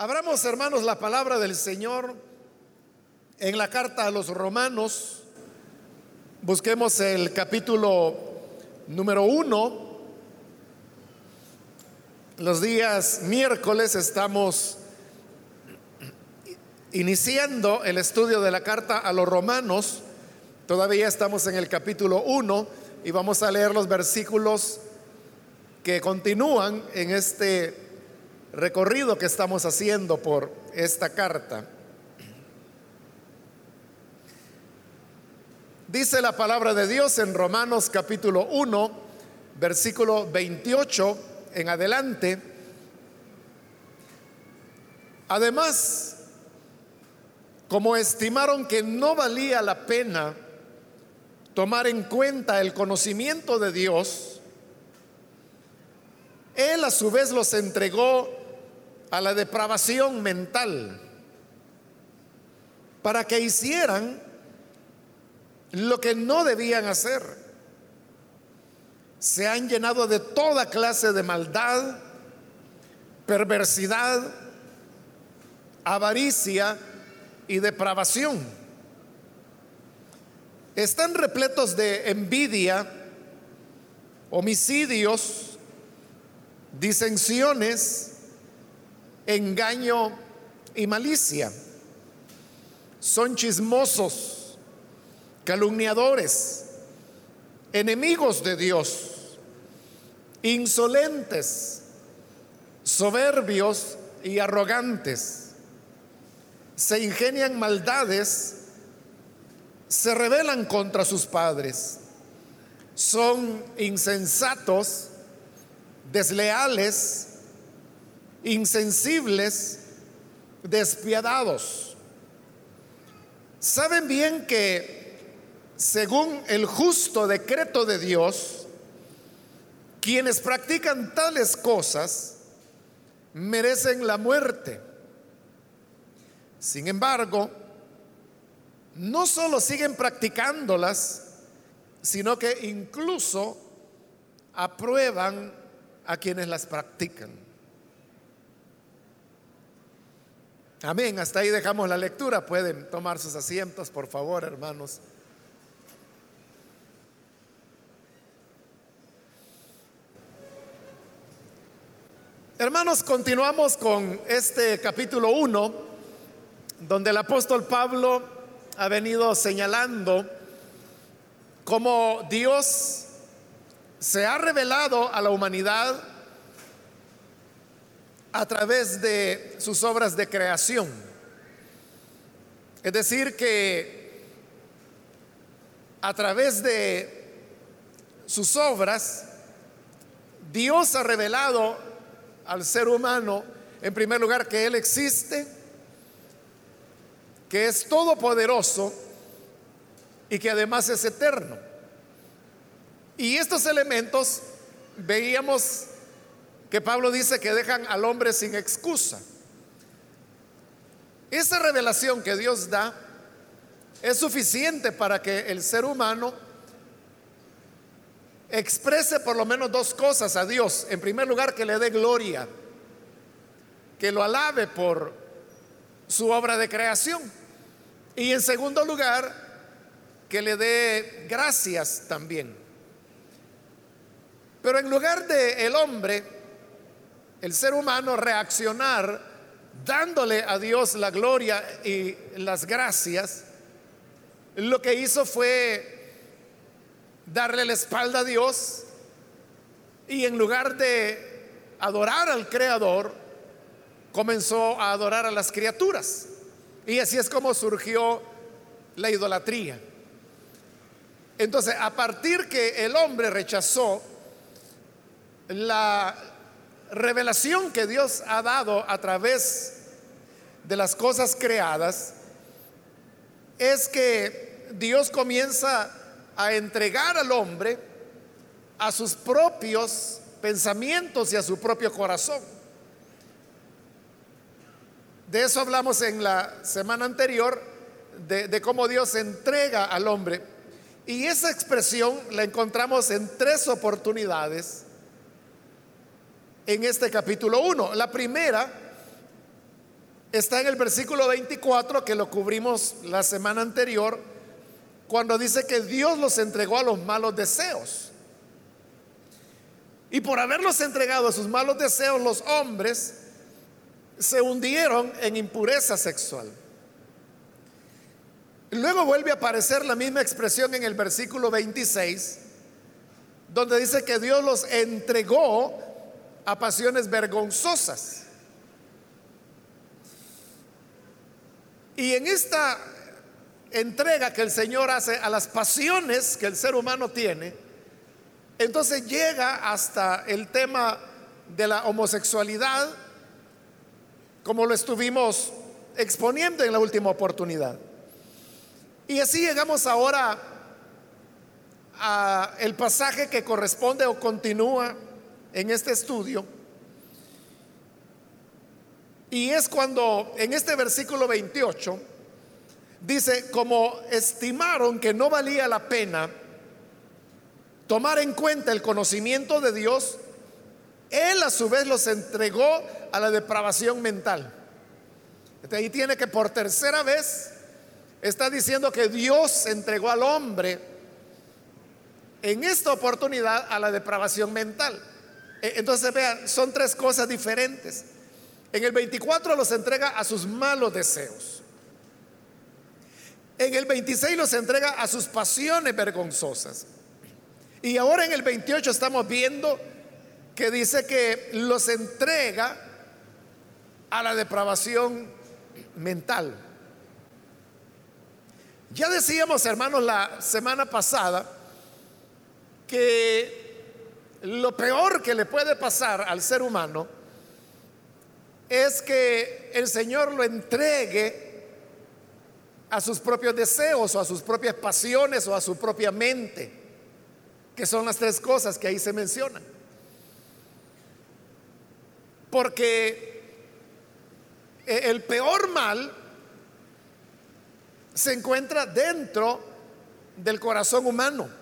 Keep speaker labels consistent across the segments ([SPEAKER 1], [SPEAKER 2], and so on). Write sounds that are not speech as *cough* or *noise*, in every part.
[SPEAKER 1] Abramos, hermanos, la palabra del Señor en la carta a los romanos. Busquemos el capítulo número uno. Los días miércoles estamos iniciando el estudio de la carta a los romanos. Todavía estamos en el capítulo 1 y vamos a leer los versículos que continúan en este recorrido que estamos haciendo por esta carta. Dice la palabra de Dios en Romanos capítulo 1, versículo 28 en adelante. Además, como estimaron que no valía la pena tomar en cuenta el conocimiento de Dios, Él a su vez los entregó a la depravación mental para que hicieran lo que no debían hacer. Se han llenado de toda clase de maldad, perversidad, avaricia y depravación. Están repletos de envidia, homicidios, disensiones, engaño y malicia. Son chismosos, calumniadores, enemigos de Dios, insolentes, soberbios y arrogantes. Se ingenian maldades, se rebelan contra sus padres, son insensatos, desleales, insensibles, despiadados. Saben bien que según el justo decreto de Dios, quienes practican tales cosas merecen la muerte. Sin embargo, no solo siguen practicándolas, sino que incluso aprueban a quienes las practican. Amén. Hasta ahí dejamos la lectura. Pueden tomar sus asientos, por favor, hermanos. Hermanos, continuamos con este capítulo 1, donde el apóstol Pablo ha venido señalando cómo Dios se ha revelado a la humanidad a través de sus obras de creación. Es decir, que a través de sus obras, Dios ha revelado al ser humano, en primer lugar, que Él existe, que es todopoderoso y que además es eterno. Y estos elementos veíamos que Pablo dice que dejan al hombre sin excusa. Esa revelación que Dios da es suficiente para que el ser humano exprese por lo menos dos cosas a Dios. En primer lugar, que le dé gloria, que lo alabe por su obra de creación. Y en segundo lugar, que le dé gracias también. Pero en lugar de el hombre el ser humano reaccionar dándole a Dios la gloria y las gracias, lo que hizo fue darle la espalda a Dios y en lugar de adorar al Creador, comenzó a adorar a las criaturas. Y así es como surgió la idolatría. Entonces, a partir que el hombre rechazó la revelación que Dios ha dado a través de las cosas creadas es que Dios comienza a entregar al hombre a sus propios pensamientos y a su propio corazón. De eso hablamos en la semana anterior, de, de, cómo Dios entrega al hombre. Y esa expresión la encontramos en tres oportunidades en este capítulo 1. La primera está en el versículo 24 que lo cubrimos la semana anterior, cuando dice que Dios los entregó a los malos deseos. Y por haberlos entregado a sus malos deseos, los hombres se hundieron en impureza sexual. Luego vuelve a aparecer la misma expresión en el versículo 26, donde dice que Dios los entregó a pasiones vergonzosas. Y en esta entrega que el Señor hace a las pasiones que el ser humano tiene, entonces llega hasta el tema de la homosexualidad, como lo estuvimos exponiendo en la última oportunidad. Y así llegamos ahora a el pasaje que corresponde o continúa en este estudio. Y es cuando en este versículo 28 dice, como estimaron que no valía la pena tomar en cuenta el conocimiento de Dios, Él a su vez los entregó a la depravación mental. Ahí tiene que por tercera vez está diciendo que Dios entregó al hombre en esta oportunidad a la depravación mental. E, entonces vean, son tres cosas diferentes. En el 24 los entrega a sus malos deseos. En el 26 los entrega a sus pasiones vergonzosas. Y ahora en el 28 estamos viendo que dice que los entrega a la depravación mental. Ya decíamos, hermanos, la semana pasada que lo peor que le puede pasar al ser humano es que el Señor lo entregue a sus propios deseos o a sus propias pasiones o a su propia mente, que son las tres cosas que ahí se mencionan. Porque el peor mal se encuentra dentro del corazón humano.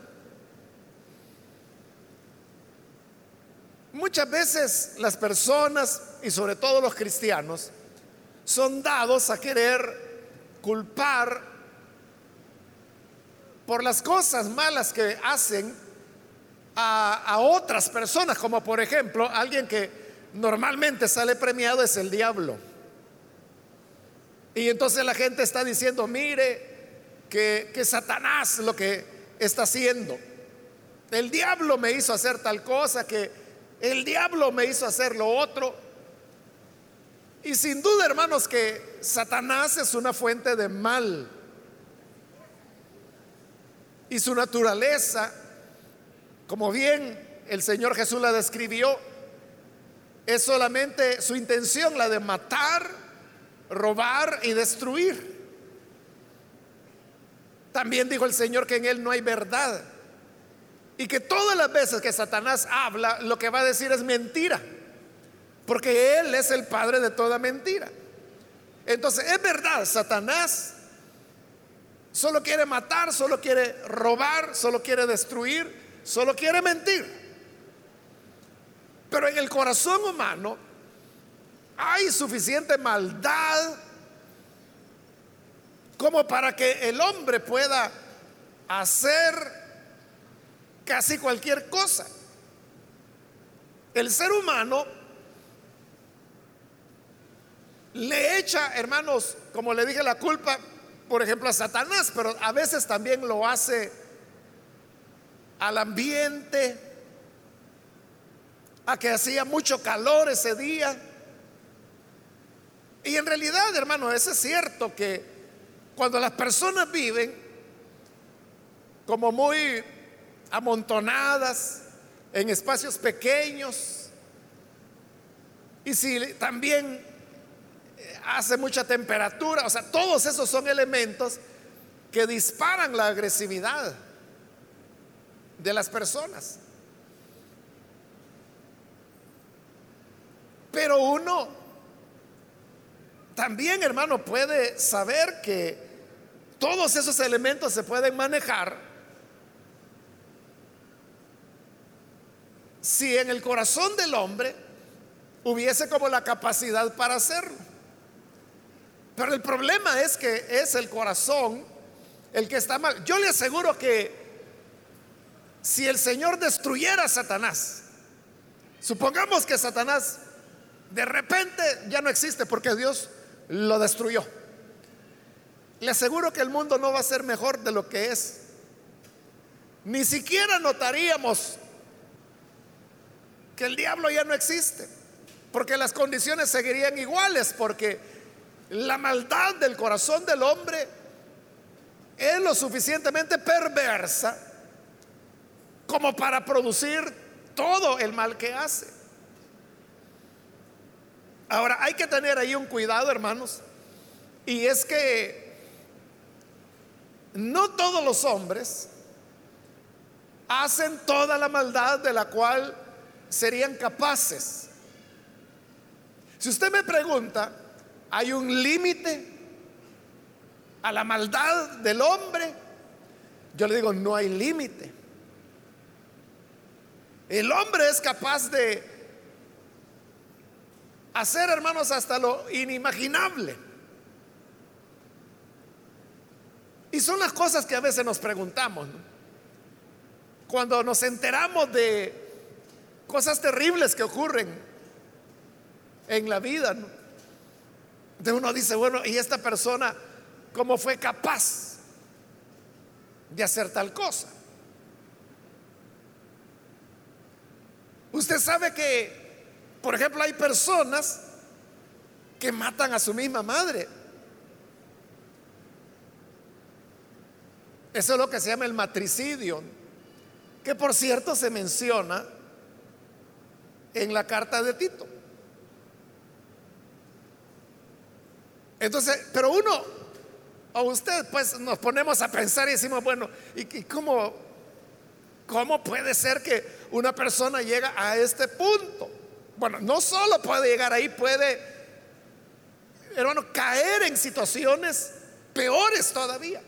[SPEAKER 1] Muchas veces las personas, y sobre todo los cristianos, son dados a querer culpar por las cosas malas que hacen a, otras personas, como por ejemplo alguien que normalmente sale premiado es el diablo. Y entonces la gente está diciendo, mire, que, que Satanás lo que está haciendo. El diablo me hizo hacer tal cosa, que el diablo me hizo hacer lo otro. Y sin duda, hermanos, que Satanás es una fuente de mal. Y su naturaleza, como bien el Señor Jesús la describió, es solamente su intención, la de matar, robar y destruir. También dijo el Señor que en Él no hay verdad. Y que todas las veces que Satanás habla, lo que va a decir es mentira. Porque Él es el padre de toda mentira. Entonces, es verdad, Satanás solo quiere matar, solo quiere robar, solo quiere destruir, solo quiere mentir. Pero en el corazón humano hay suficiente maldad como para que el hombre pueda hacer casi cualquier cosa. El ser humano le echa, hermanos, como le dije, la culpa, por ejemplo, a Satanás, pero a veces también lo hace al ambiente, a que hacía mucho calor ese día y en realidad, hermano, eso es cierto que cuando las personas viven como muy amontonadas en espacios pequeños, y si también eh, hace mucha temperatura, o sea, todos esos son elementos que disparan la agresividad de las personas. Pero uno también, hermano, puede saber que todos esos elementos se pueden manejar si en el corazón del hombre hubiese como la capacidad para hacerlo. Pero el problema es que es el corazón el que está mal. Yo le aseguro que si el Señor destruyera a Satanás, supongamos que Satanás de repente ya no existe porque Dios lo destruyó. Le aseguro que el mundo no va a ser mejor de lo que es. Ni siquiera notaríamos que el diablo ya no existe, porque las condiciones seguirían iguales, porque la maldad del corazón del hombre es lo suficientemente perversa como para producir todo el mal que hace. Ahora, hay que tener ahí un cuidado, hermanos, y es que no todos los hombres hacen toda la maldad de la cual serían capaces. Si usted me pregunta, ¿hay un límite a la maldad del hombre? Yo le digo, no hay límite. El hombre es capaz de hacer, hermanos, hasta lo inimaginable. Y son las cosas que a veces nos preguntamos. Cuando nos enteramos de cosas terribles que ocurren en la vida. De uno dice, bueno, ¿y esta persona cómo fue capaz de hacer tal cosa? Usted sabe que, por ejemplo, hay personas que matan a su misma madre. Eso es lo que se llama el matricidio, que por cierto se menciona en la carta de Tito. Entonces, pero uno, o usted, pues nos ponemos a pensar y decimos, bueno, ¿y, cómo, cómo puede ser que una persona llega a este punto? Bueno, no solo puede llegar ahí, puede, hermano, caer en situaciones peores todavía.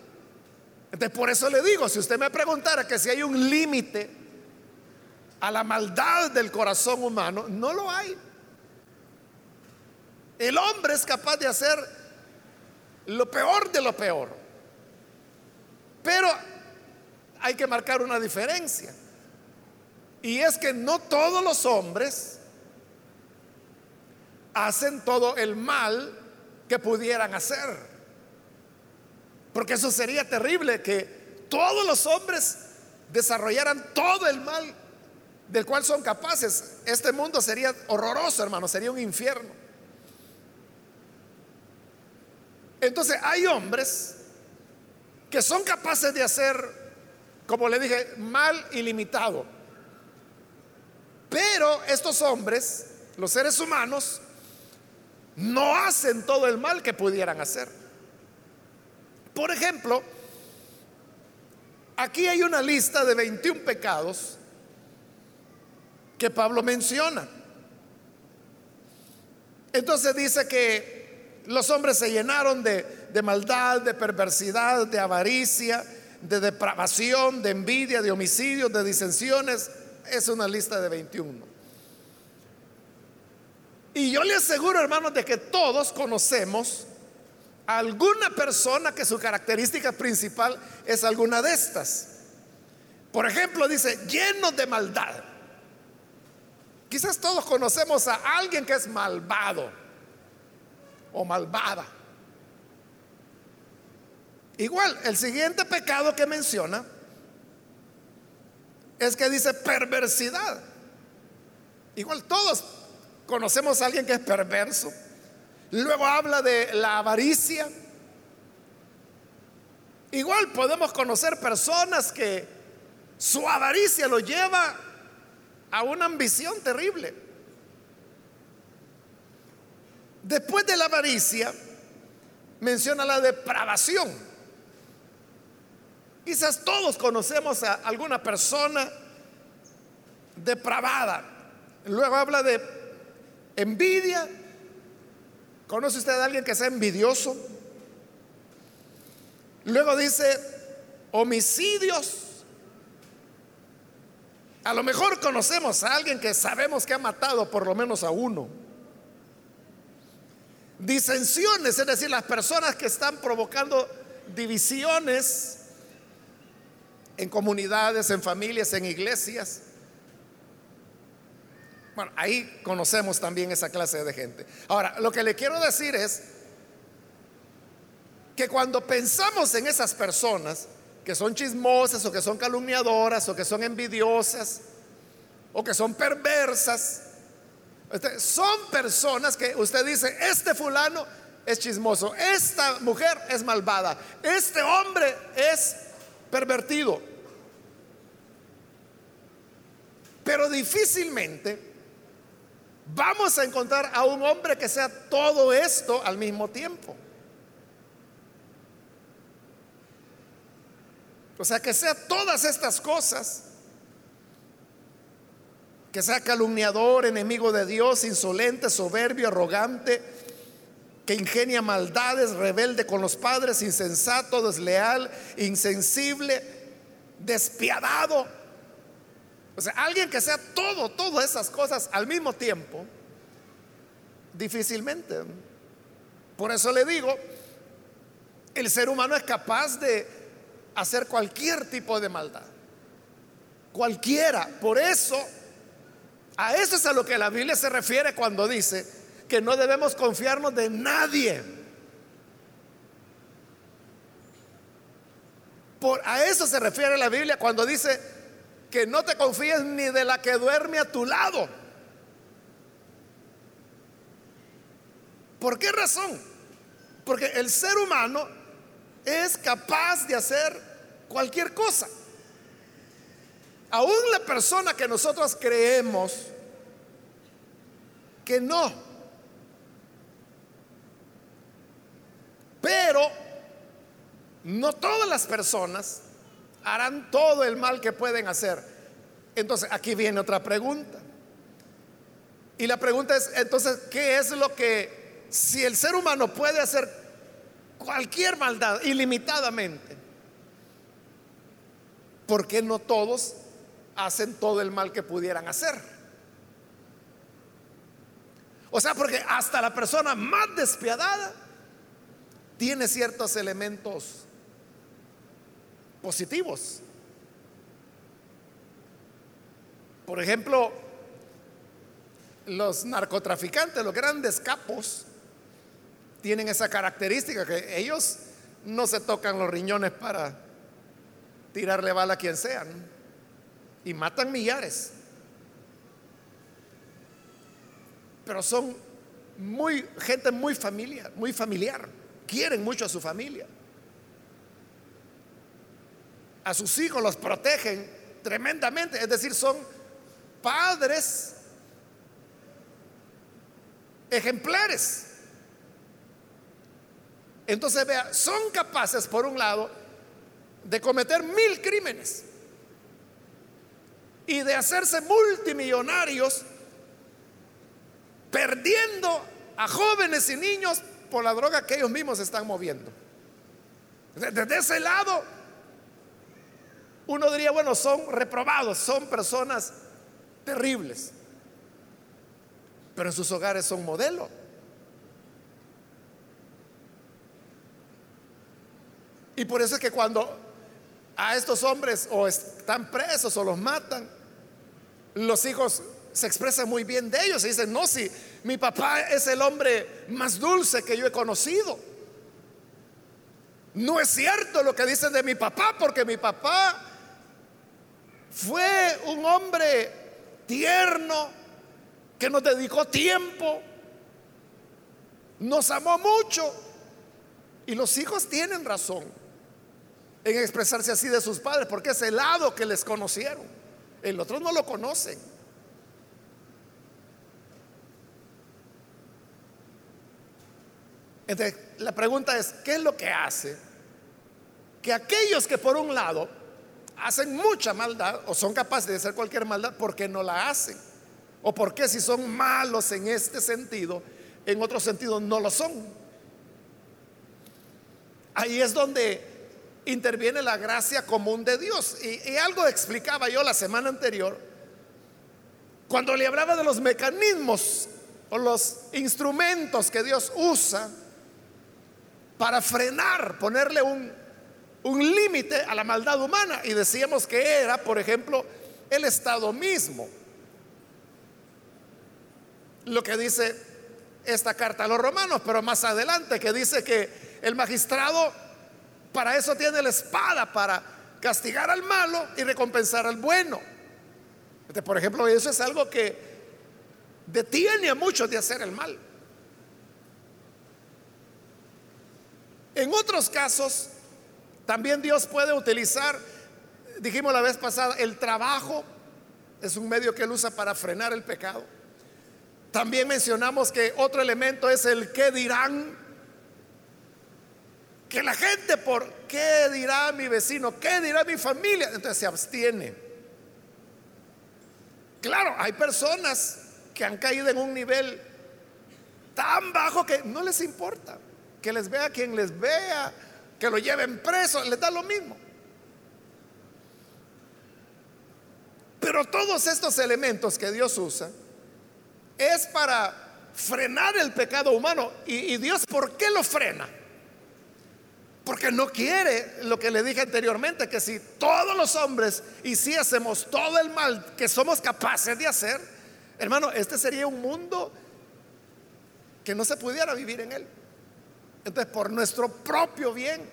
[SPEAKER 1] Entonces, por eso le digo, si usted me preguntara que si hay un límite a la maldad del corazón humano, no lo hay. El hombre es capaz de hacer lo peor de lo peor. Pero hay que marcar una diferencia. Y es que no todos los hombres hacen todo el mal que pudieran hacer. Porque eso sería terrible que todos los hombres desarrollaran todo el mal del cual son capaces. Este mundo sería horroroso, hermano, sería un infierno. Entonces hay hombres que son capaces de hacer, como le dije, mal ilimitado. Pero estos hombres, los seres humanos, no hacen todo el mal que pudieran hacer. Por ejemplo, aquí hay una lista de 21 pecados que Pablo menciona. Entonces dice que los hombres se llenaron de, maldad, de perversidad, de avaricia, de depravación, de envidia, de homicidios, de disensiones. Es una lista de 21. Y yo le aseguro, hermanos, de que todos conocemos a alguna persona que su característica principal es alguna de estas. Por ejemplo, dice, lleno de maldad. Quizás todos conocemos a alguien que es malvado o malvada. Igual, el siguiente pecado que menciona es que dice perversidad. Igual todos conocemos a alguien que es perverso. Luego habla de la avaricia. Igual podemos conocer personas que su avaricia lo lleva a una ambición terrible. Después de la avaricia, menciona la depravación. Quizás todos conocemos a alguna persona depravada. Luego habla de envidia. ¿Conoce usted a alguien que sea envidioso? Luego dice homicidios a lo mejor conocemos a alguien que sabemos que ha matado por lo menos a uno. disensiones, es decir, las personas que están provocando divisiones en comunidades, en familias, en iglesias. Bueno, ahí conocemos también esa clase de gente. Ahora, lo que le quiero decir es que cuando pensamos en esas personas que son chismosas o que son calumniadoras o que son envidiosas o que son perversas, este, son personas que usted dice, este fulano es chismoso, esta mujer es malvada, este hombre es pervertido. Pero difícilmente vamos a encontrar a un hombre que sea todo esto al mismo tiempo. O sea, que sea todas estas cosas. Que sea calumniador, enemigo de Dios, insolente, soberbio, arrogante, que ingenia maldades, rebelde con los padres, insensato, desleal, insensible, despiadado. O sea, alguien que sea todo, todas esas cosas al mismo tiempo, difícilmente. Por eso le digo, el ser humano es capaz de hacer cualquier tipo de maldad. Cualquiera. Por eso, a eso es a lo que la Biblia se refiere cuando dice que no debemos confiarnos de nadie. Por, a eso se refiere la Biblia cuando dice que no te confíes ni de la que duerme a tu lado. ¿Por qué razón? Porque el ser humano es capaz de hacer cualquier cosa. Aún la persona que nosotros creemos que no. Pero no todas las personas harán todo el mal que pueden hacer. Entonces, aquí viene otra pregunta. Y la pregunta es, entonces, ¿qué es lo que, si el ser humano puede hacer cualquier maldad ilimitadamente, ¿por qué no todos hacen todo el mal que pudieran hacer? O sea, porque hasta la persona más despiadada tiene ciertos elementos positivos. Por ejemplo, los narcotraficantes, los grandes capos, tienen esa característica que ellos no se tocan los riñones para tirarle bala a quien sea. Y matan millares. Pero son muy gente muy familiar, muy familiar. Quieren mucho a su familia. A sus hijos los protegen tremendamente, es decir, son padres ejemplares. Entonces, vea, son capaces, por un lado, de cometer mil crímenes y de hacerse multimillonarios perdiendo a jóvenes y niños por la droga que ellos mismos están moviendo. Desde ese lado, uno diría, bueno, son reprobados, son personas terribles, pero en sus hogares son modelo. Y por eso es que cuando a estos hombres o están presos o los matan, los hijos se expresan muy bien de ellos y dicen, no, si mi papá es el hombre más dulce que yo he conocido. No es cierto lo que dicen de mi papá, porque mi papá fue un hombre tierno, que nos dedicó tiempo, nos amó mucho. Y los hijos tienen razón en expresarse así de sus padres, porque es el lado que les conocieron. El otro no lo conocen. Entonces, la pregunta es, ¿qué es lo que hace que aquellos que por un lado hacen mucha maldad o son capaces de hacer cualquier maldad, ¿por qué no la hacen? ¿O por qué si son malos en este sentido, en otro sentido no lo son? Ahí es donde interviene la gracia común de Dios. Y, algo explicaba yo la semana anterior, cuando le hablaba de los mecanismos o los instrumentos que Dios usa para frenar, ponerle un, un límite a la maldad humana. Y decíamos que era, por ejemplo, el Estado mismo. Lo que dice esta carta a los romanos, pero más adelante que dice que el magistrado para eso tiene la espada, para castigar al malo y recompensar al bueno. Este, por ejemplo, eso es algo que detiene a muchos de hacer el mal. En otros casos, también Dios puede utilizar, dijimos la vez pasada, el trabajo es un medio que él usa para frenar el pecado. También mencionamos que otro elemento es el qué dirán. Que la gente por qué dirá mi vecino, qué dirá mi familia, entonces se abstiene. Claro, hay personas que han caído en un nivel tan bajo que no les importa. Que les vea quien les vea, que lo lleven preso, les da lo mismo. Pero todos estos elementos que Dios usa, es para frenar el pecado humano. ¿Y, Dios por qué lo frena? Porque no quiere lo que le dije anteriormente, que si todos los hombres hiciésemos todo el mal que somos capaces de hacer, hermano, este sería un mundo que no se pudiera vivir en él. Entonces, por nuestro propio bien,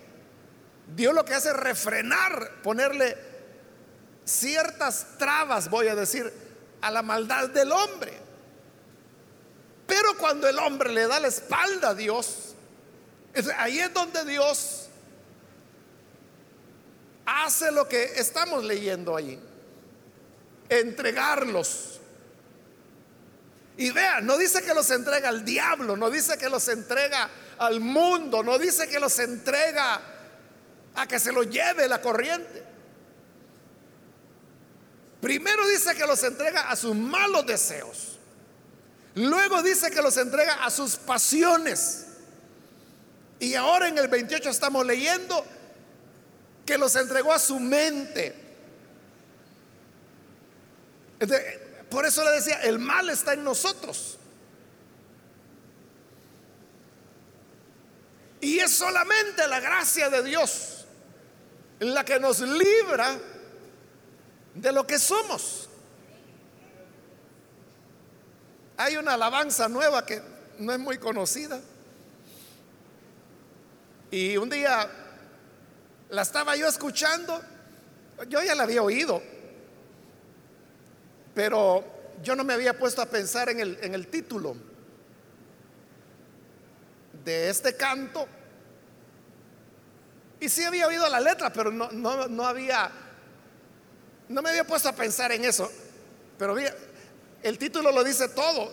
[SPEAKER 1] Dios lo que hace es refrenar, ponerle ciertas trabas, voy a decir, a la maldad del hombre. Pero cuando el hombre le da la espalda a Dios, ahí es donde Dios hace lo que estamos leyendo allí. Entregarlos. Y vean, no dice que los entrega al diablo, no dice que los entrega al mundo, no dice que los entrega a que se lo lleve la corriente. Primero dice que los entrega a sus malos deseos. Luego dice que los entrega a sus pasiones. Y ahora en el 28 estamos leyendo que los entregó a su mente. Por eso le decía, el mal está en nosotros. Y es solamente la gracia de Dios la que nos libra de lo que somos. Hay una alabanza nueva que no es muy conocida. Y un día la estaba yo escuchando, yo ya la había oído, pero yo no me había puesto a pensar en el, en el título de este canto. Y sí había oído la letra, pero no, no, no había, no me había puesto a pensar en eso. Pero el título lo dice todo.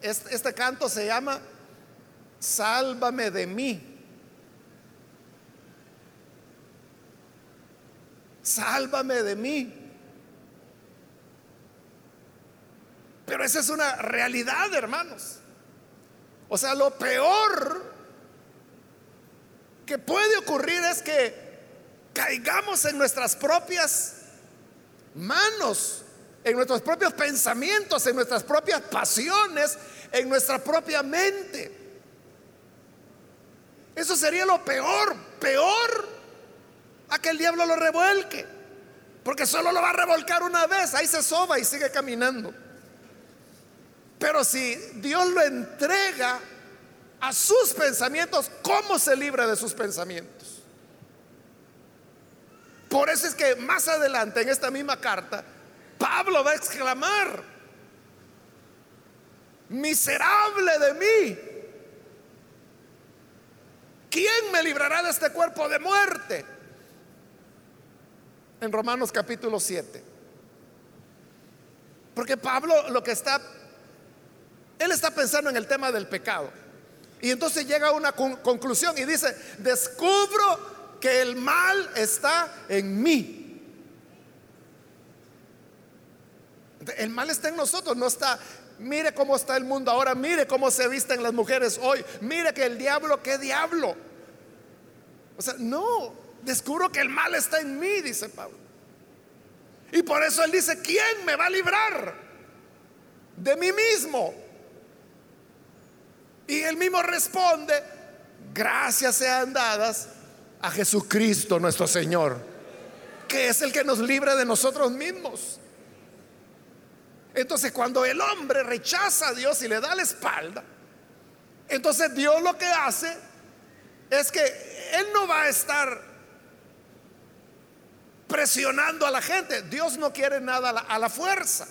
[SPEAKER 1] Este, canto se llama Sálvame de mí. Sálvame de mí. Pero esa es una realidad, hermanos. O sea, lo peor que puede ocurrir es que caigamos en nuestras propias manos en nuestros propios pensamientos, en nuestras propias pasiones, en nuestra propia mente. Eso sería lo peor, peor a que el diablo lo revuelque, porque solo lo va a revolcar una vez, ahí se soba y sigue caminando. Pero si Dios lo entrega a sus pensamientos, ¿cómo se libra de sus pensamientos? Por eso es que más adelante en esta misma carta, Pablo va a exclamar, miserable de mí, ¿quién me librará de este cuerpo de muerte? En Romanos capítulo 7. Porque Pablo lo que está, él está pensando en el tema del pecado. Y entonces llega a una conclusión y dice, descubro que el mal está en mí. El mal está en nosotros, no está. Mire cómo está el mundo ahora, mire cómo se visten las mujeres hoy, mire que el diablo, qué diablo. O sea, no, descubro que el mal está en mí, dice Pablo. Y por eso él dice, ¿quién me va a librar de mí mismo? Y él mismo responde, gracias sean dadas a Jesucristo nuestro Señor, que es el que nos libra de nosotros mismos. Entonces cuando el hombre rechaza a Dios y le da la espalda, entonces Dios lo que hace es que Él no va a estar presionando a la gente. Dios no quiere nada a la, fuerza.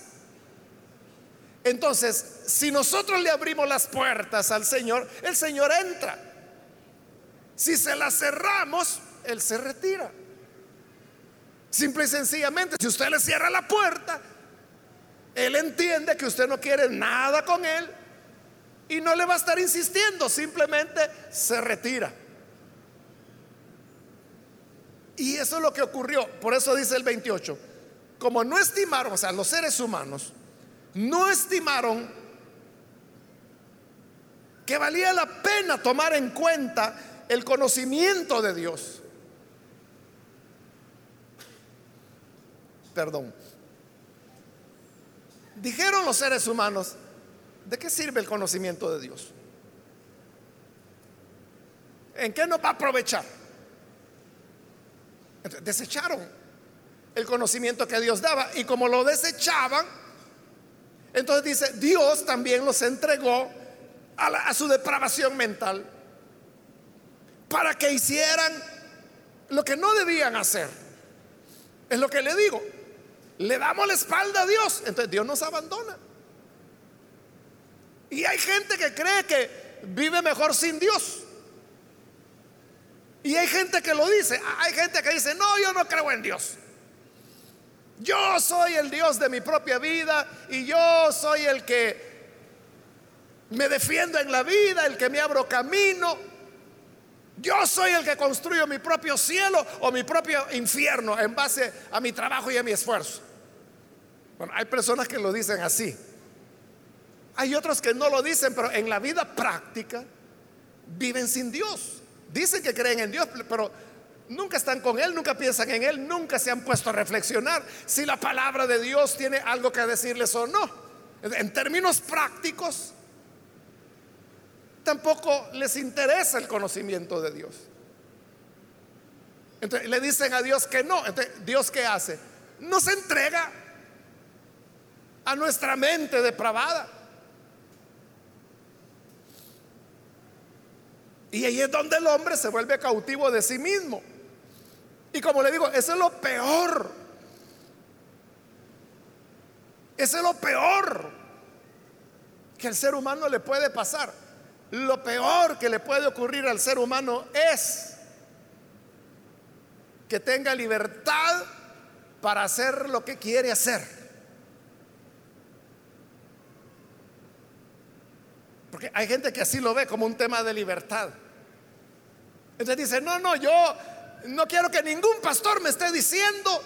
[SPEAKER 1] Entonces, si nosotros le abrimos las puertas al Señor, el Señor entra. Si se las cerramos, Él se retira. Simple y sencillamente, si usted le cierra la puerta, Él entiende que usted no quiere nada con Él y no le va a estar insistiendo, simplemente se retira. Y eso es lo que ocurrió. Por eso dice el 28. Como no estimaron, o sea, los seres humanos, no estimaron que valía la pena tomar en cuenta el conocimiento de Dios. Perdón. Dijeron los seres humanos, ¿de qué sirve el conocimiento de Dios? ¿En qué nos va a aprovechar? Desecharon el conocimiento que Dios daba. Y como lo desechaban, entonces dice, Dios también los entregó a, a su depravación mental para que hicieran lo que no debían hacer. Es lo que le digo. Le damos la espalda a Dios, entonces Dios nos abandona. Y hay gente que cree que vive mejor sin Dios. Y hay gente que lo dice. Hay gente que dice, no, yo no creo en Dios. Yo soy el Dios de mi propia vida y yo soy el que me defiendo en la vida, el que me abro camino. Yo soy el que construyo mi propio cielo o mi propio infierno en base a mi trabajo y a mi esfuerzo. Bueno, hay personas que lo dicen así. Hay otros que no lo dicen, pero en la vida práctica viven sin Dios. Dicen que creen en Dios, pero nunca están con Él, nunca piensan en Él, nunca se han puesto a reflexionar si la palabra de Dios tiene algo que decirles o no. En términos prácticos, tampoco les interesa el conocimiento de Dios. Entonces le dicen a Dios que no. Entonces, ¿Dios qué hace? Nos entrega a nuestra mente depravada. Y ahí es donde el hombre se vuelve cautivo de sí mismo. Y como le digo, eso es lo peor. Eso es lo peor que al ser humano le puede pasar. Lo peor que le puede ocurrir al ser humano es que tenga libertad para hacer lo que quiere hacer. Hay gente que así lo ve como un tema de libertad. Entonces dice, no, no, yo no quiero que ningún pastor me esté diciendo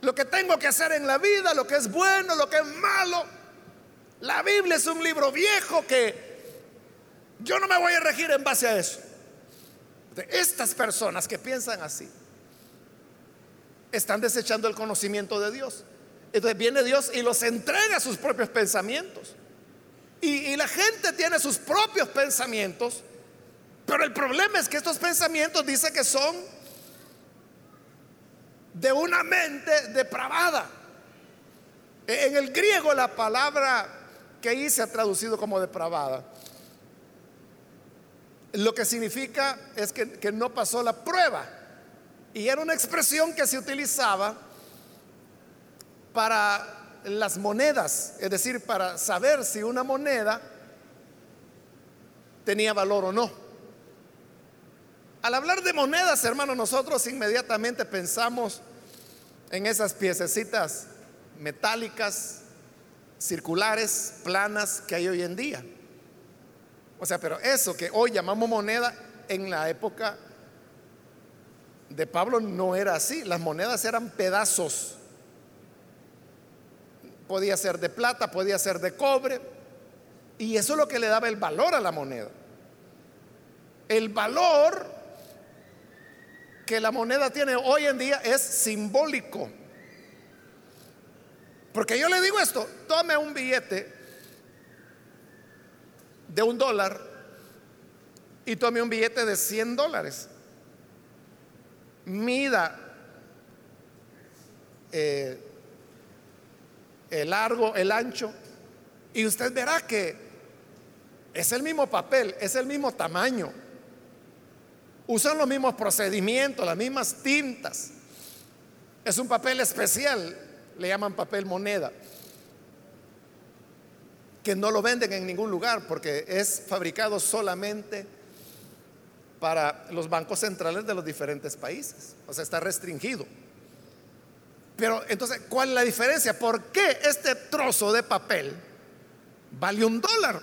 [SPEAKER 1] lo que tengo que hacer en la vida, lo que es bueno, lo que es malo. La Biblia es un libro viejo que yo no me voy a regir en base a eso. Estas personas que piensan así están desechando el conocimiento de Dios. Entonces viene Dios y los entrega a sus propios pensamientos. Y, la gente tiene sus propios pensamientos, pero el problema es que estos pensamientos dice que son de una mente depravada. E, en el griego la palabra que ahí se ha traducido como depravada, lo que significa es que, que no pasó la prueba. Y era una expresión que se utilizaba para las monedas, es decir, para saber si una moneda tenía valor o no. Al hablar de monedas, hermanos, nosotros inmediatamente pensamos en esas piececitas metálicas, circulares, planas que hay hoy en día. O sea, pero eso que hoy llamamos moneda, en la época de Pablo no era así. Las monedas eran pedazos podía ser de plata, podía ser de cobre, y eso es lo que le daba el valor a la moneda. El valor que la moneda tiene hoy en día es simbólico. Porque yo le digo esto, tome un billete de un dólar y tome un billete de 100 dólares. Mida eh, el largo, el ancho, y usted verá que es el mismo papel, es el mismo tamaño. Usan los mismos procedimientos, las mismas tintas. Es un papel especial, le llaman papel moneda, que no lo venden en ningún lugar porque es fabricado solamente para los bancos centrales de los diferentes países. O sea, está restringido. Pero entonces, ¿cuál es la diferencia? ¿Por qué este trozo de papel vale un dólar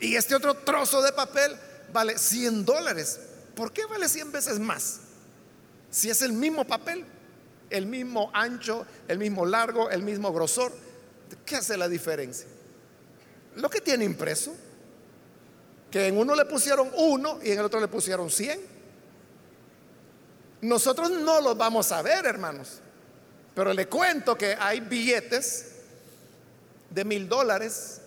[SPEAKER 1] y este otro trozo de papel vale 100 dólares? ¿Por qué vale 100 veces más? Si es el mismo papel, el mismo ancho, el mismo largo, el mismo grosor, ¿qué hace la diferencia? Lo que tiene impreso, que en uno le pusieron uno y en el otro le pusieron 100. Nosotros no los vamos a ver, hermanos. Pero le cuento que hay billetes de mil dólares,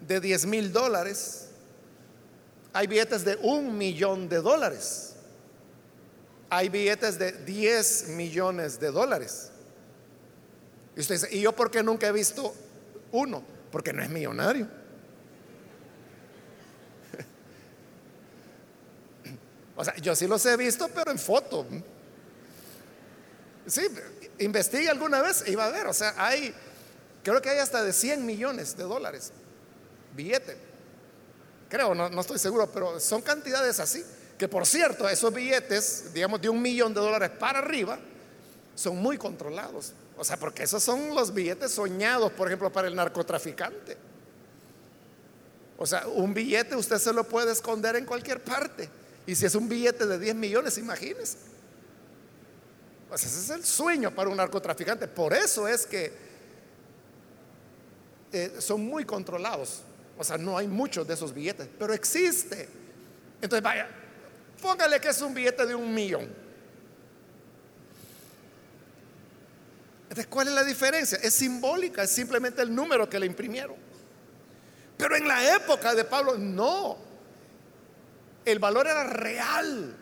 [SPEAKER 1] de diez mil dólares, hay billetes de un millón de dólares, hay billetes de diez millones de dólares. Y usted dice, ¿y yo por qué nunca he visto uno? Porque no es millonario. *laughs* o sea, yo sí los he visto, pero en foto. Sí, investigue alguna vez y va a ver, o sea, hay, creo que hay hasta de 100 millones de dólares, billete. Creo, no, no estoy seguro, pero son cantidades así. Que por cierto, esos billetes, digamos de un millón de dólares para arriba, son muy controlados. O sea, porque esos son los billetes soñados, por ejemplo, para el narcotraficante. O sea, un billete usted se lo puede esconder en cualquier parte. Y si es un billete de 10 millones, imagínese. Pues ese es el sueño para un narcotraficante. Por eso es que eh, son muy controlados. O sea, no hay muchos de esos billetes, pero existe. Entonces, vaya, póngale que es un billete de un millón. Entonces, ¿cuál es la diferencia? Es simbólica, es simplemente el número que le imprimieron. Pero en la época de Pablo, no. El valor era real.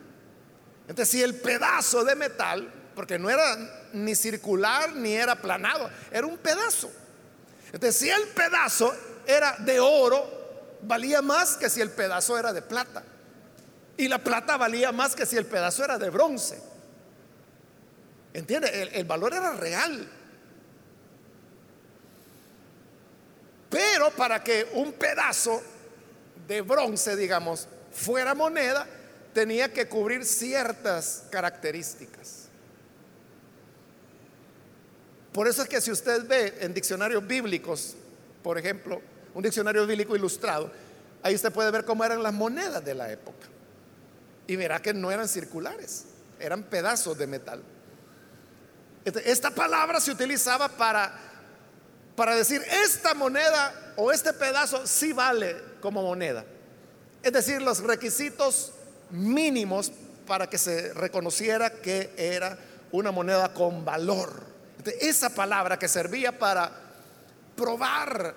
[SPEAKER 1] Entonces, si el pedazo de metal porque no era ni circular ni era planado, era un pedazo. Entonces, si el pedazo era de oro, valía más que si el pedazo era de plata. Y la plata valía más que si el pedazo era de bronce. ¿Entiende? El, valor era real. Pero para que un pedazo de bronce, digamos, fuera moneda, tenía que cubrir ciertas características. Por eso es que si usted ve en diccionarios bíblicos, por ejemplo, un diccionario bíblico ilustrado, ahí usted puede ver cómo eran las monedas de la época. Y verá que no eran circulares, eran pedazos de metal. Este, esta palabra se utilizaba para, para decir, esta moneda o este pedazo sí vale como moneda. Es decir, los requisitos mínimos para que se reconociera que era una moneda con valor esa palabra que servía para probar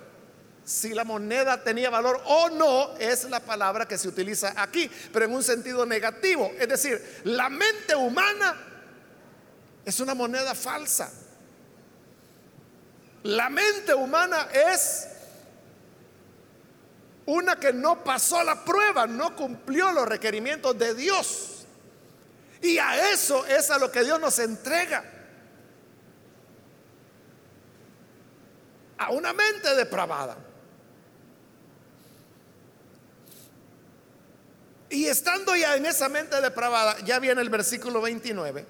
[SPEAKER 1] si la moneda tenía valor o no es la palabra que se utiliza aquí, pero en un sentido negativo. Es decir, la mente humana es una moneda falsa. La mente humana es una que no pasó la prueba, no cumplió los requerimientos de Dios. Y a eso es a lo que Dios nos entrega. A una mente depravada. Y estando ya en esa mente depravada, ya viene el versículo 29,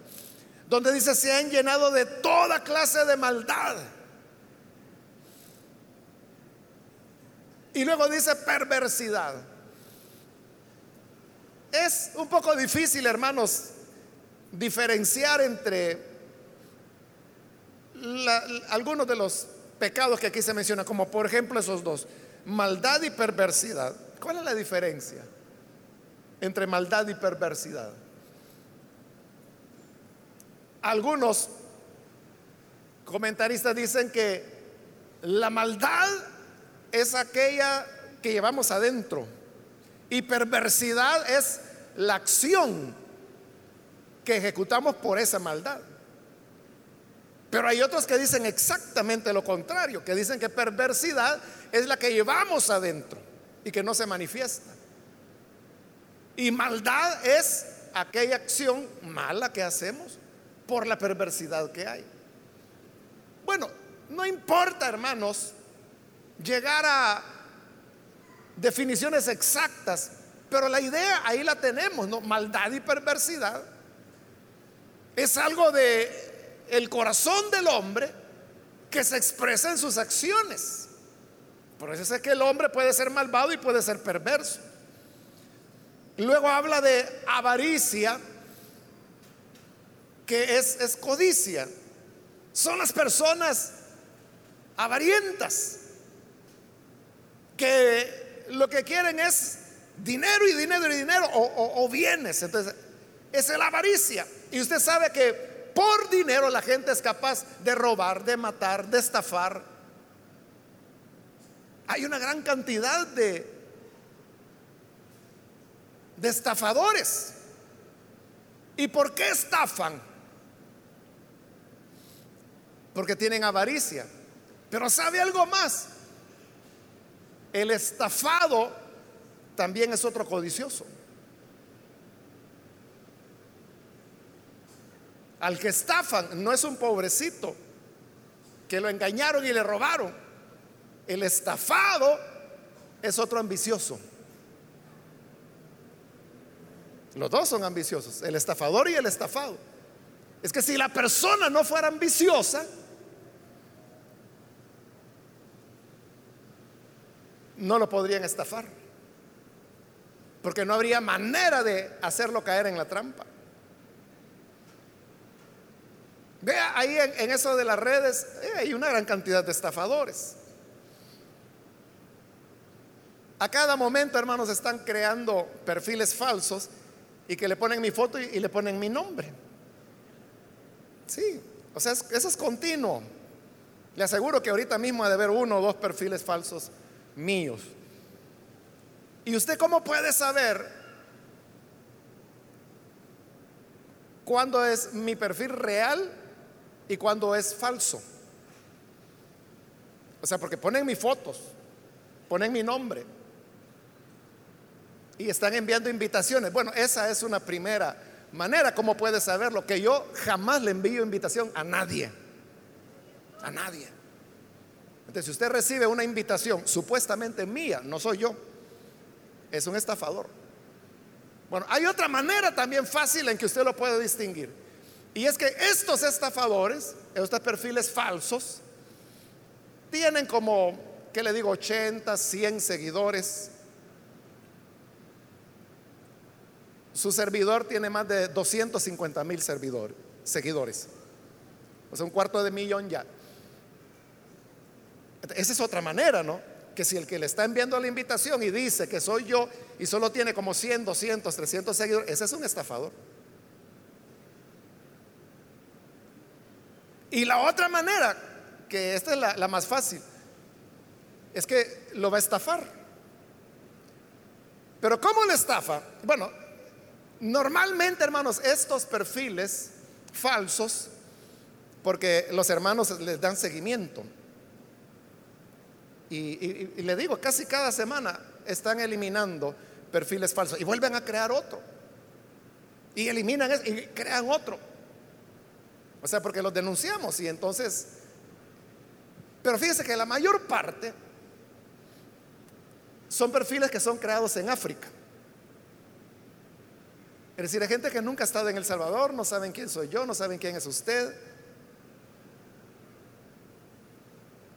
[SPEAKER 1] donde dice, se han llenado de toda clase de maldad. Y luego dice perversidad. Es un poco difícil, hermanos, diferenciar entre algunos de los pecados que aquí se menciona, como por ejemplo esos dos, maldad y perversidad. ¿Cuál es la diferencia entre maldad y perversidad? Algunos comentaristas dicen que la maldad es aquella que llevamos adentro Y perversidad es la acción que ejecutamos por esa maldad. Pero hay otros que dicen exactamente lo contrario, que dicen que perversidad es la que llevamos adentro y que no se manifiesta. Y maldad es aquella acción mala que hacemos por la perversidad que hay. Bueno, no importa, hermanos, llegar a definiciones exactas, pero la idea ahí la tenemos, ¿no? Maldad y perversidad es algo de el corazón del hombre que se expresa en sus acciones. Por eso es que el hombre puede ser malvado y puede ser perverso. Luego habla de avaricia, que es, codicia. Son las personas avarientas que lo que quieren es dinero y dinero y dinero o, o bienes. Entonces, es la avaricia. Y usted sabe que por dinero la gente es capaz de robar, de matar, de estafar. Hay una gran cantidad de, estafadores. ¿Y por qué estafan? Porque tienen avaricia. Pero ¿sabe algo más? El estafado también es otro codicioso. Al que estafan no es un pobrecito que lo engañaron y le robaron. El estafado es otro ambicioso. Los dos son ambiciosos, el estafador y el estafado. Es que si la persona no fuera ambiciosa, no lo podrían estafar. Porque no habría manera de hacerlo caer en la trampa. Vea ahí en, eso de las redes, eh, hay una gran cantidad de estafadores. A cada momento, hermanos, están creando perfiles falsos y que le ponen mi foto y, le ponen mi nombre. Sí, o sea, eso es continuo. Le aseguro que ahorita mismo ha de haber uno o dos perfiles falsos míos. ¿Y usted cómo puede saber cuándo es mi perfil real y cuándo es falso? O sea, porque ponen mis fotos, ponen mi nombre y están enviando invitaciones. Bueno, esa es una primera manera. ¿Cómo puede saberlo? Que yo jamás le envío invitación a nadie. A nadie. Entonces, si usted recibe una invitación supuestamente mía, no soy yo, es un estafador. Bueno, hay otra manera también fácil en que usted lo puede distinguir. Y es que estos estafadores, estos perfiles falsos, tienen como, ¿qué le digo? 80, 100 seguidores Su servidor tiene más de 250 mil seguidores. O sea, un cuarto de millón ya. Esa es otra manera, ¿no? Que si el que le está enviando la invitación y dice que soy yo y solo tiene como 100, 200, 300 seguidores, ese es un estafador. Y la otra manera, que esta es la, más fácil, es que lo va a estafar. Pero ¿cómo le estafa? Bueno, Normalmente, hermanos, estos perfiles falsos, porque los hermanos les dan seguimiento, y, le digo, casi cada semana están eliminando perfiles falsos y vuelven a crear otro. Y eliminan y crean otro. O sea, porque los denunciamos y entonces... Pero fíjese que la mayor parte son perfiles que son creados en África. Es decir, hay gente que nunca ha estado en El Salvador, no saben quién soy yo, no saben quién es usted.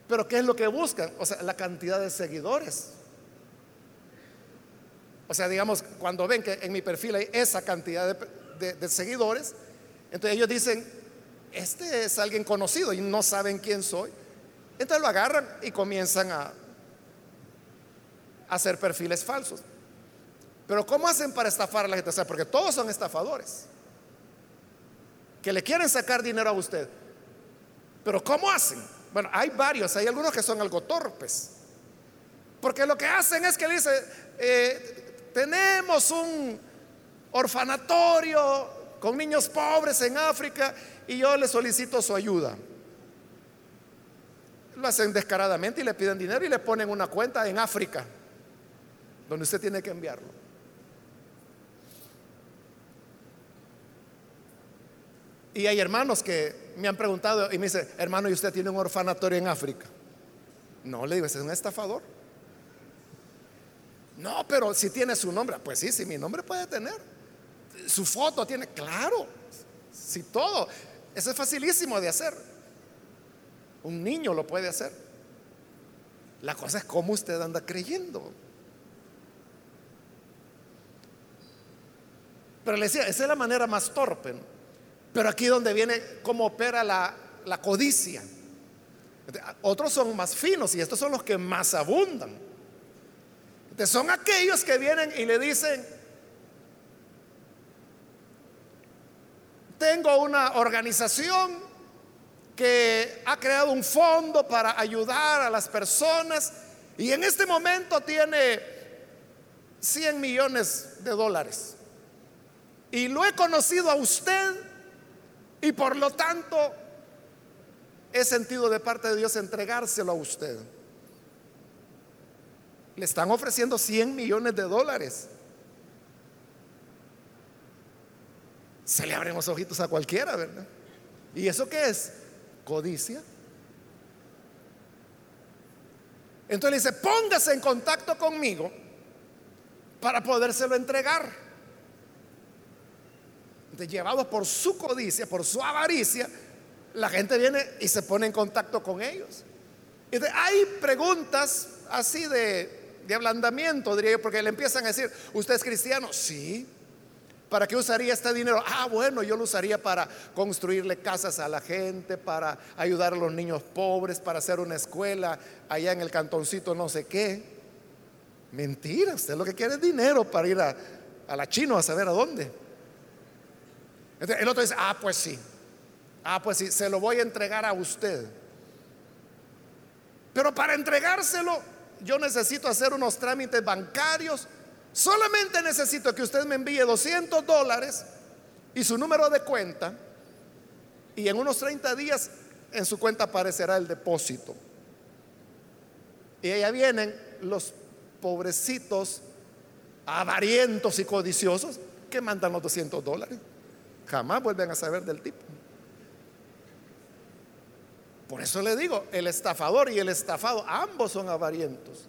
[SPEAKER 1] Pero ¿qué es lo que buscan? O sea, la cantidad de seguidores. O sea, digamos, cuando ven que en mi perfil hay esa cantidad de, seguidores, entonces ellos dicen, este es alguien conocido y no saben quién soy. Entonces lo agarran y comienzan a hacer perfiles falsos. Pero ¿cómo hacen para estafar a la gente? Porque todos son estafadores. Que le quieren sacar dinero a usted. Pero ¿cómo hacen? Bueno, hay varios, hay algunos que son algo torpes. Porque lo que hacen es que le dice, eh, tenemos un orfanatorio con niños pobres en África y yo le solicito su ayuda. Lo hacen descaradamente y le piden dinero y le ponen una cuenta en África, donde usted tiene que enviarlo. Y hay hermanos que me han preguntado y me dicen, hermano, ¿y usted tiene un orfanatorio en África? No, le digo, ese es un estafador. No, pero si tiene su nombre, pues sí, si mi nombre puede tener. Su foto tiene, claro, si todo. Eso es facilísimo de hacer. Un niño lo puede hacer. La cosa es cómo usted anda creyendo. Pero le decía, esa es la manera más torpe. Pero aquí donde viene cómo opera la, codicia. Otros son más finos y estos son los que más abundan son aquellos que vienen y le dicen, tengo una organización que ha creado un fondo para ayudar a las personas y en este momento tiene 100 millones de dólares. Y lo he conocido a usted y por lo tanto he sentido de parte de Dios entregárselo a usted. Le están ofreciendo 100 millones de dólares. Se le abren los ojitos a cualquiera, ¿verdad? ¿Y eso qué es? Codicia. Entonces le dice, póngase en contacto conmigo para podérselo entregar. Entonces, llevados por su codicia, por su avaricia, la gente viene y se pone en contacto con ellos. Entonces, hay preguntas así de de ablandamiento, diría yo, porque le empiezan a decir, ¿usted es cristiano? Sí. ¿Para qué usaría este dinero? Ah, bueno, yo lo usaría para construirle casas a la gente, para ayudar a los niños pobres, para hacer una escuela allá en el cantoncito no sé qué. Mentira, usted lo que quiere es dinero para ir a, a la chino a saber a dónde. el otro dice, ah, pues sí. Ah, pues sí, se lo voy a entregar a usted. Pero para entregárselo yo necesito hacer unos trámites bancarios, solamente necesito que usted me envíe 200 dólares y su número de cuenta, y en unos 30 días en su cuenta aparecerá el depósito. Y allá vienen los pobrecitos, avarientos y codiciosos que mandan los 200 dólares. Jamás vuelven a saber del tipo. Por eso le digo, el estafador y el estafado, ambos son avarientos.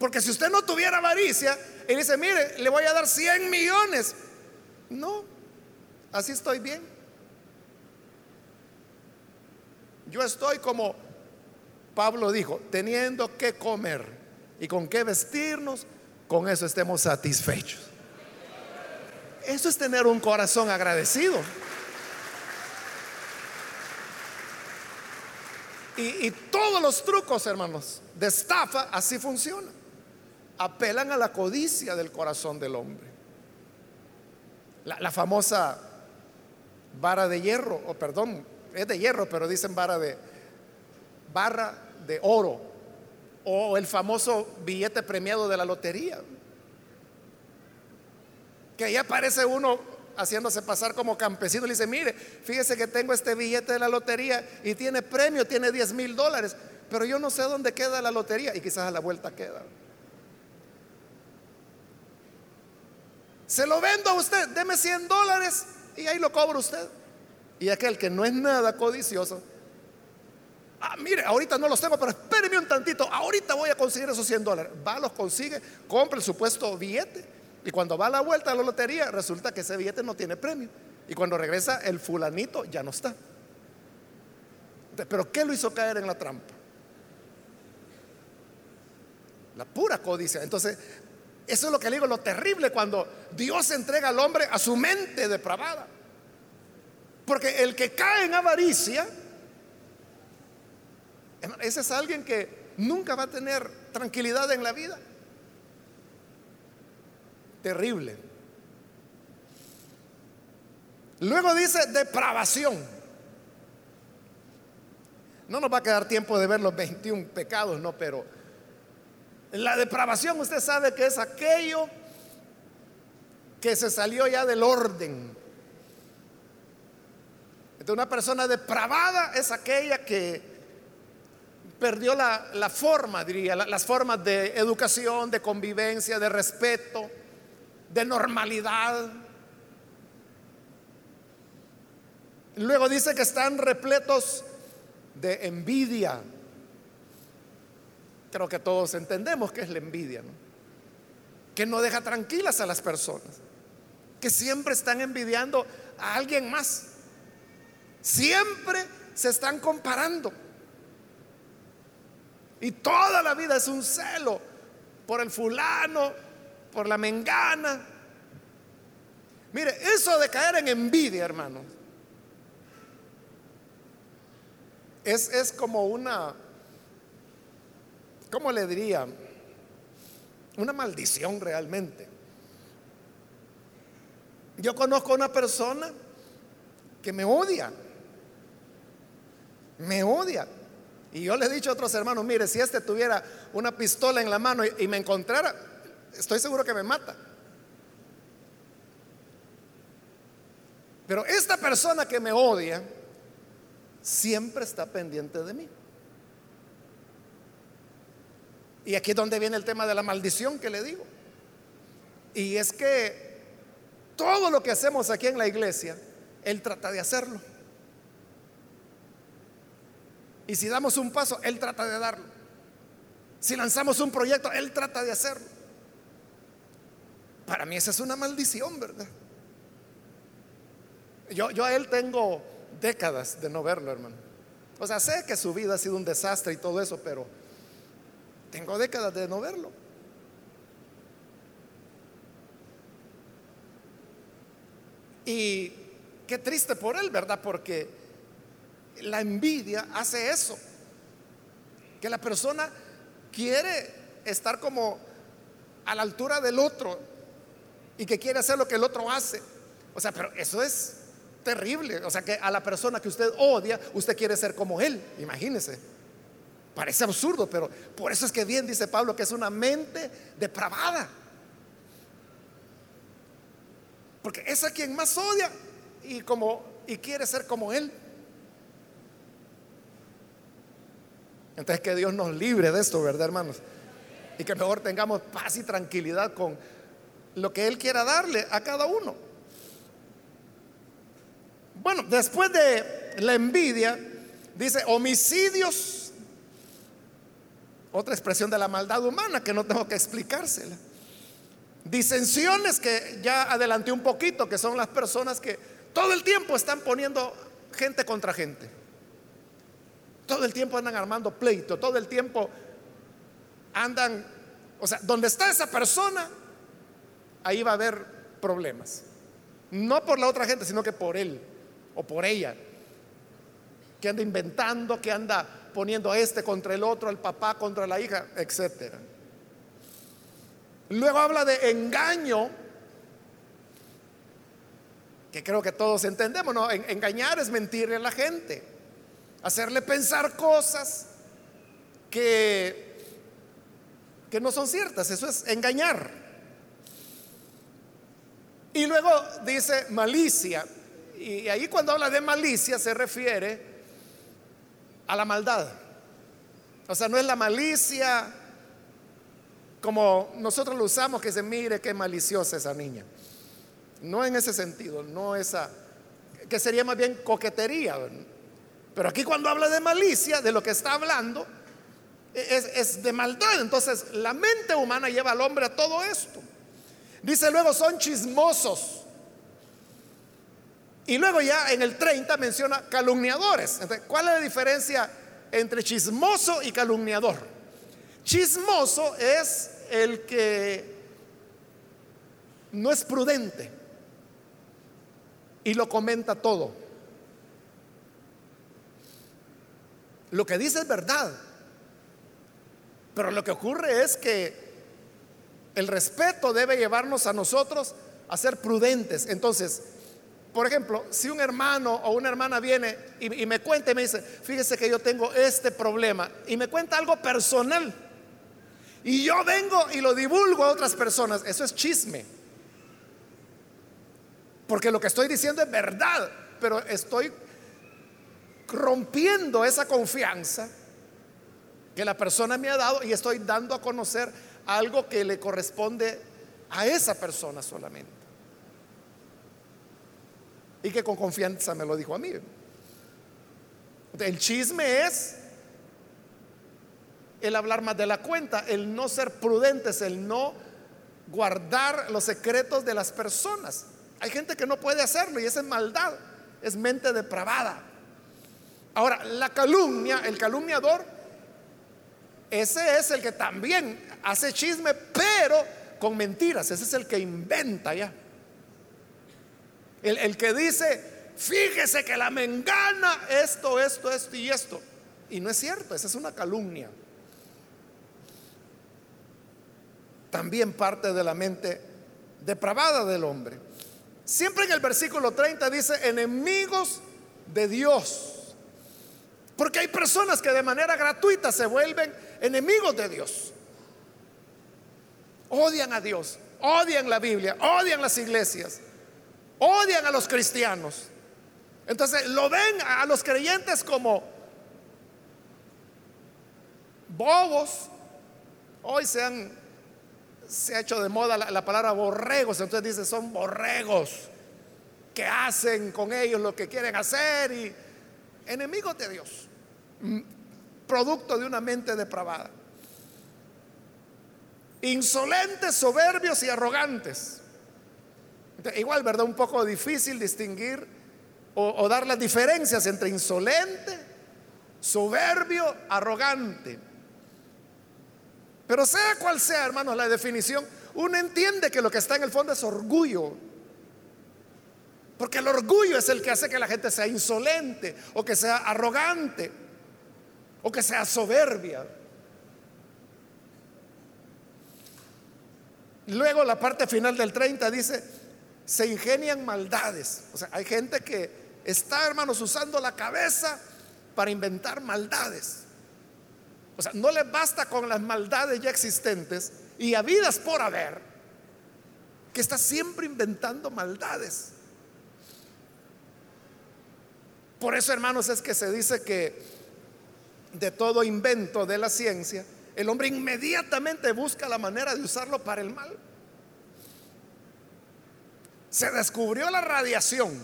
[SPEAKER 1] Porque si usted no tuviera avaricia y dice, mire, le voy a dar 100 millones. No, así estoy bien. Yo estoy como Pablo dijo, teniendo que comer y con qué vestirnos, con eso estemos satisfechos. Eso es tener un corazón agradecido. Y, todos los trucos, hermanos, de estafa así funcionan. Apelan a la codicia del corazón del hombre. La, famosa vara de hierro, o perdón, es de hierro, pero dicen vara de barra de oro, o el famoso billete premiado de la lotería. Que ahí aparece uno haciéndose pasar como campesino. Le dice, mire, fíjese que tengo este billete de la lotería y tiene premio, tiene 10 mil dólares, pero yo no sé dónde queda la lotería y quizás a la vuelta queda. Se lo vendo a usted, deme 100 dólares y ahí lo cobra usted. Y aquel que no es nada codicioso, ah, mire, ahorita no los tengo, pero espéreme un tantito, ahorita voy a conseguir esos 100 dólares. Va, los consigue, compra el supuesto billete y cuando va a la vuelta a la lotería, resulta que ese billete no tiene premio. Y cuando regresa, el fulanito ya no está. Pero ¿qué lo hizo caer en la trampa? La pura codicia. Entonces, eso es lo que le digo, lo terrible cuando Dios entrega al hombre a su mente depravada. Porque el que cae en avaricia, ese es alguien que nunca va a tener tranquilidad en la vida terrible. Luego dice depravación. No nos va a quedar tiempo de ver los 21 pecados, no, pero La depravación usted sabe que es aquello que se salió ya del orden. Entonces una persona depravada es aquella que perdió la, forma, diría, las formas de educación, de convivencia, de respeto, de normalidad. Luego dice que están repletos de envidia. Creo que todos entendemos que es la envidia, que no deja tranquilas a las personas, que siempre están envidiando a alguien más, siempre se están comparando. Y toda la vida es un celo por el fulano, por la mengana. Mire, eso de caer en envidia, hermanos, es, como una, ¿cómo le diría? Una maldición realmente. Yo conozco a una persona que me odia. Me odia. Y yo le he dicho a otros hermanos, mire, si este tuviera una pistola en la mano y, me encontrara, estoy seguro que me mata. Pero esta persona que me odia siempre está pendiente de mí. Y aquí es donde viene el tema de la maldición que le digo. Y es que todo lo que hacemos aquí en la iglesia, Él trata de hacerlo. Y si damos un paso, Él trata de darlo. Si lanzamos un proyecto, Él trata de hacerlo. Para mí esa es una maldición, ¿verdad? Yo, yo a Él tengo décadas de no verlo, hermano. O sea, sé que su vida ha sido un desastre y todo eso, pero tengo décadas de no verlo. Y qué triste por él, ¿verdad? Porque la envidia hace eso, que la persona quiere estar como a la altura del otro y que quiere hacer lo que el otro hace. O sea, pero eso es terrible. O sea, que a la persona que usted odia, usted quiere ser como él. Imagínese. Parece absurdo, pero por eso es que bien dice Pablo que es una mente depravada. Porque es a quien más odia y como y quiere ser como él. Entonces que Dios nos libre de esto, ¿verdad, hermanos? Y que mejor tengamos paz y tranquilidad con lo que Él quiera darle a cada uno. Bueno, después de la envidia, dice homicidios, otra expresión de la maldad humana que no tengo que explicársela. Disensiones que ya adelanté un poquito, que son las personas que todo el tiempo están poniendo gente contra gente. Todo el tiempo andan armando pleito, todo el tiempo andan, o sea, donde está esa persona, ahí va a haber problemas. No por la otra gente, sino que por él o por ella, que anda inventando, que anda poniendo a este contra el otro, al papá contra la hija, etcétera. Luego habla de engaño, que creo que todos entendemos, ¿no? Engañar es mentirle a la gente hacerle pensar cosas que, que no son ciertas. Eso es engañar. Y luego dice malicia. Y ahí cuando habla de malicia se refiere a la maldad. O sea, no es la malicia como nosotros lo usamos, que se mire qué maliciosa esa niña. No en ese sentido, no esa, que sería más bien coquetería. Pero aquí cuando habla de malicia, de lo que está hablando, es, de maldad. Entonces la mente humana lleva al hombre a todo esto. Dice luego, son chismosos. Y luego ya en el 30 menciona calumniadores. ¿cuál es la diferencia entre chismoso y calumniador? Chismoso es el que no es prudente y lo comenta todo. Lo que dice es verdad. Pero lo que ocurre es que el respeto debe llevarnos a nosotros a ser prudentes. Entonces, por ejemplo, si un hermano o una hermana viene y, me cuenta y me dice, fíjese que yo tengo este problema, y me cuenta algo personal, y yo vengo y lo divulgo a otras personas, eso es chisme. Porque lo que estoy diciendo es verdad, pero estoy rompiendo esa confianza que la persona me ha dado y estoy dando a conocer algo que le corresponde a esa persona solamente. Y que con confianza me lo dijo a mí. El chisme es el hablar más de la cuenta, el no ser prudentes, el no guardar los secretos de las personas. Hay gente que no puede hacerlo y esa es maldad, es mente depravada. Ahora, la calumnia, el calumniador, ese es el que también hace chisme, pero con mentiras. Ese es el que inventa ya. El, que dice, fíjese que la mengana, esto, esto, esto y esto. Y no es cierto, esa es una calumnia. También parte de la mente depravada del hombre. Siempre en el versículo 30 dice, enemigos de Dios. Porque hay personas que de manera gratuita se vuelven enemigos de Dios. Odian a Dios, odian la Biblia, odian las iglesias, odian a los cristianos. Entonces lo ven a los creyentes como bobos. Hoy se, han, se ha hecho de moda la, la palabra borregos, entonces dice son borregos que hacen con ellos lo que quieren hacer y enemigos de Dios producto de una mente depravada. Insolentes, soberbios y arrogantes. Igual, ¿verdad? Un poco difícil distinguir o, dar las diferencias entre insolente, soberbio, arrogante. Pero sea cual sea, hermanos, la definición, uno entiende que lo que está en el fondo es orgullo. Porque el orgullo es el que hace que la gente sea insolente o que sea arrogante o que sea soberbia. Luego la parte final del 30 dice, se ingenian maldades. O sea, hay gente que está, hermanos, usando la cabeza para inventar maldades. O sea, no les basta con las maldades ya existentes y habidas por haber, que está siempre inventando maldades. Por eso, hermanos, es que se dice que de todo invento de la ciencia, el hombre inmediatamente busca la manera de usarlo para el mal. Se descubrió la radiación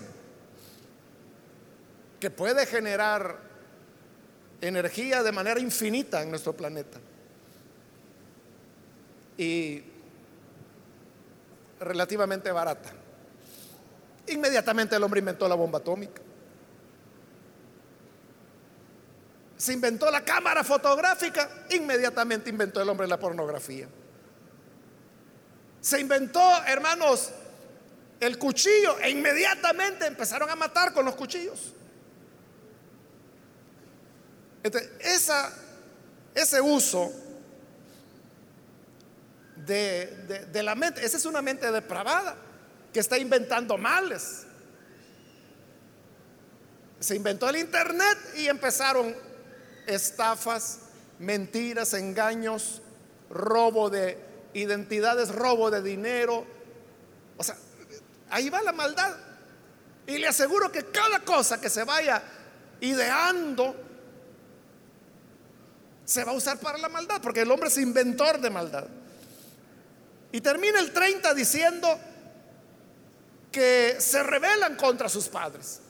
[SPEAKER 1] que puede generar energía de manera infinita en nuestro planeta. Y relativamente barata. Inmediatamente el hombre inventó la bomba atómica. Se inventó la cámara fotográfica, inmediatamente inventó el hombre la pornografía. Se inventó, hermanos, el cuchillo e inmediatamente empezaron a matar con los cuchillos. esa, ese uso de, de la mente, esa es una mente depravada que está inventando males. Se inventó el Internet y empezaron estafas, mentiras, engaños, robo de identidades, robo de dinero. O sea, ahí va la maldad. Y le aseguro que cada cosa que se vaya ideando se va a usar para la maldad, porque el hombre es inventor de maldad. Y termina el 30 diciendo que se rebelan contra sus padres.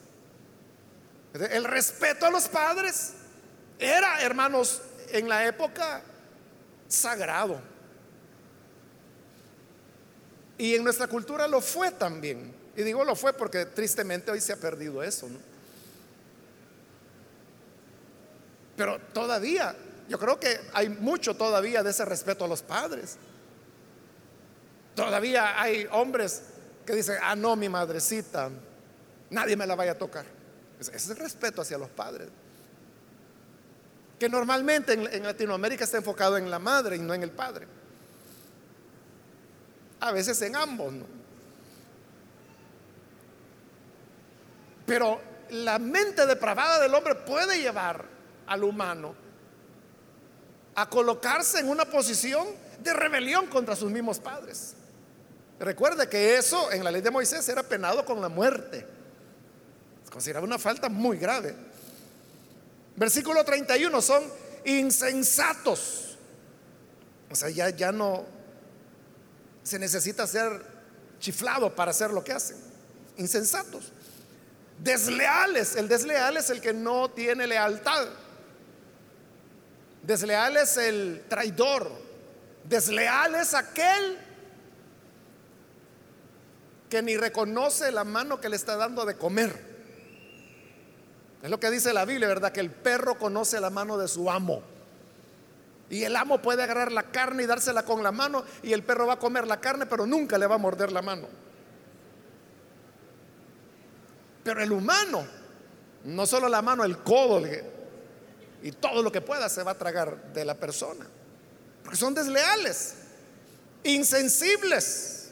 [SPEAKER 1] El respeto a los padres era, hermanos, en la época sagrado. Y en nuestra cultura lo fue también. Y digo lo fue porque tristemente hoy se ha perdido eso. Pero todavía, yo creo que hay mucho todavía de ese respeto a los padres. Todavía hay hombres que dicen, ah, no, mi madrecita, nadie me la vaya a tocar. Ese es el respeto hacia los padres que normalmente en, Latinoamérica está enfocado en la madre y no en el padre. A veces en ambos, Pero la mente depravada del hombre puede llevar al humano a colocarse en una posición de rebelión contra sus mismos padres. Recuerde que eso en la ley de Moisés era penado con la muerte. Se consideraba una falta muy grave. Versículo 31 son insensatos. O sea, ya, ya no se necesita ser chiflado para hacer lo que hacen. Insensatos. Desleales. El desleal es el que no tiene lealtad. Desleal es el traidor. Desleal es aquel que ni reconoce la mano que le está dando de comer. Es lo que dice la Biblia, ¿verdad? Que el perro conoce la mano de su amo. Y el amo puede agarrar la carne y dársela con la mano y el perro va a comer la carne, pero nunca le va a morder la mano. Pero el humano, no solo la mano, el codo y todo lo que pueda se va a tragar de la persona. Porque son desleales, insensibles.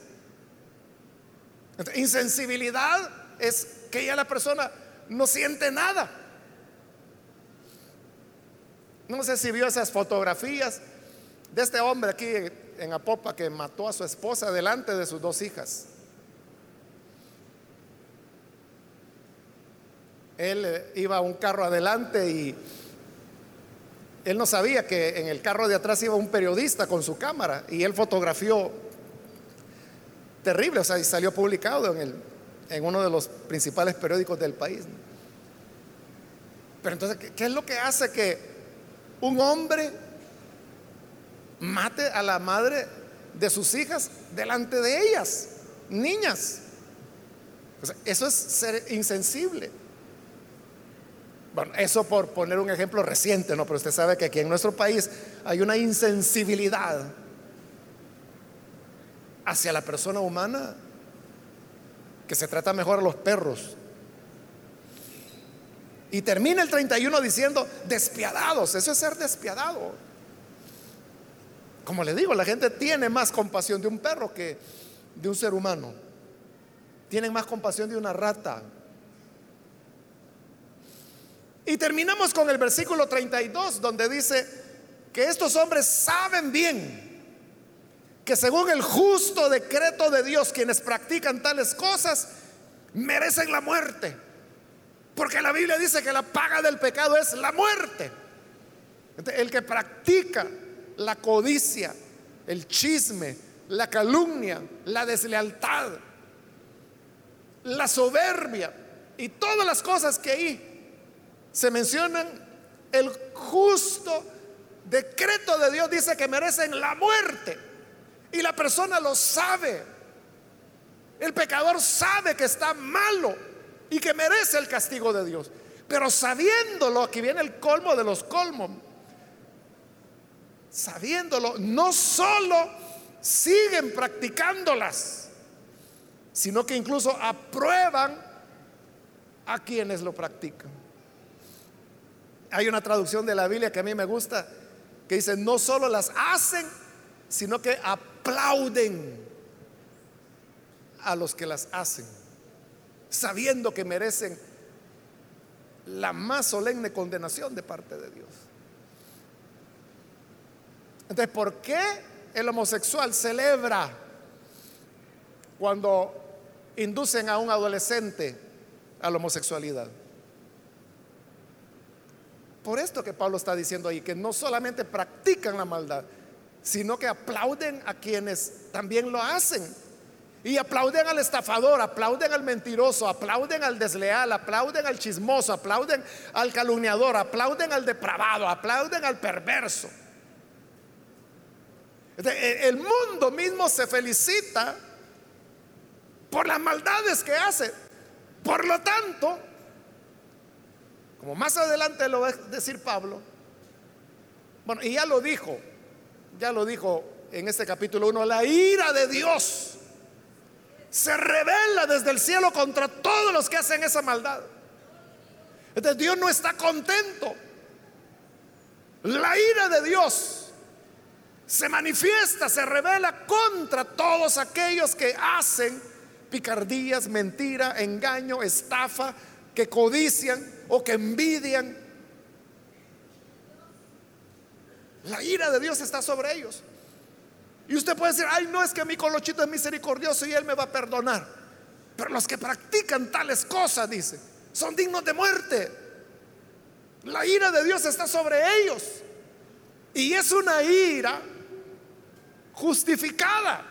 [SPEAKER 1] insensibilidad es que ya la persona no siente nada. No sé si vio esas fotografías de este hombre aquí en Apopa que mató a su esposa delante de sus dos hijas. Él eh, iba a un carro adelante y él no sabía que en el carro de atrás iba un periodista con su cámara y él fotografió terrible, o sea, y salió publicado en el en uno de los principales periódicos del país. Pero entonces, ¿qué, es lo que hace que un hombre mate a la madre de sus hijas delante de ellas, niñas? eso es ser insensible. Bueno, eso por poner un ejemplo reciente, ¿no? Pero usted sabe que aquí en nuestro país hay una insensibilidad hacia la persona humana que se trata mejor a los perros. Y termina el 31 diciendo, despiadados, eso es ser despiadado. Como le digo, la gente tiene más compasión de un perro que de un ser humano. Tienen más compasión de una rata. Y terminamos con el versículo 32, donde dice que estos hombres saben bien que según el justo decreto de Dios, quienes practican tales cosas merecen la muerte. Porque la Biblia dice que la paga del pecado es la muerte. El que practica la codicia, el chisme, la calumnia, la deslealtad, la soberbia y todas las cosas que ahí se mencionan, el justo decreto de Dios dice que merecen la muerte. Y la persona lo sabe. El pecador sabe que está malo y que merece el castigo de Dios. Pero sabiéndolo, aquí viene el colmo de los colmos. Sabiéndolo, no solo siguen practicándolas, sino que incluso aprueban a quienes lo practican. Hay una traducción de la Biblia que a mí me gusta que dice, no solo las hacen, sino que aplauden a los que las hacen, sabiendo que merecen la más solemne condenación de parte de Dios. Entonces, ¿por qué el homosexual celebra cuando inducen a un adolescente a la homosexualidad? Por esto que Pablo está diciendo ahí, que no solamente practican la maldad, sino que aplauden a quienes también lo hacen. Y aplauden al estafador, aplauden al mentiroso, aplauden al desleal, aplauden al chismoso, aplauden al calumniador, aplauden al depravado, aplauden al perverso. E, el mundo mismo se felicita por las maldades que hace. Por lo tanto, como más adelante lo va a decir Pablo, bueno, y ya lo dijo, ya lo dijo en este capítulo 1, la ira de Dios se revela desde el cielo contra todos los que hacen esa maldad. Entonces Dios no está contento. La ira de Dios se manifiesta, se revela contra todos aquellos que hacen picardías, mentira, engaño, estafa, que codician o que envidian La ira de Dios está sobre ellos. Y usted puede decir, ay, no es que mi colochito es misericordioso y él me va a perdonar. Pero los que practican tales cosas, dice, son dignos de muerte. La ira de Dios está sobre ellos. Y es una ira justificada.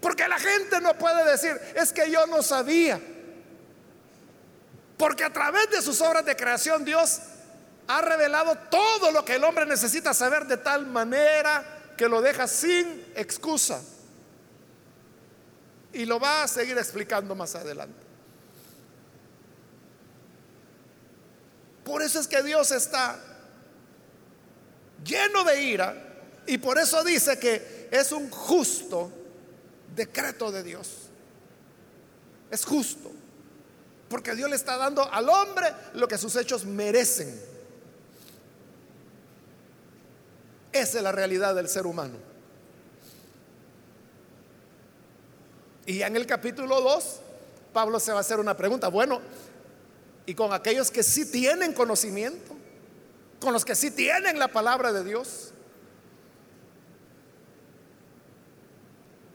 [SPEAKER 1] Porque la gente no puede decir, es que yo no sabía. Porque a través de sus obras de creación Dios ha revelado todo lo que el hombre necesita saber de tal manera que lo deja sin excusa. Y lo va a seguir explicando más adelante. Por eso es que Dios está lleno de ira y por eso dice que es un justo decreto de Dios. Es justo. Porque Dios le está dando al hombre lo que sus hechos merecen. Esa es la realidad del ser humano. Y ya en el capítulo 2, Pablo se va a hacer una pregunta. Bueno, y con aquellos que sí tienen conocimiento, con los que sí tienen la palabra de Dios.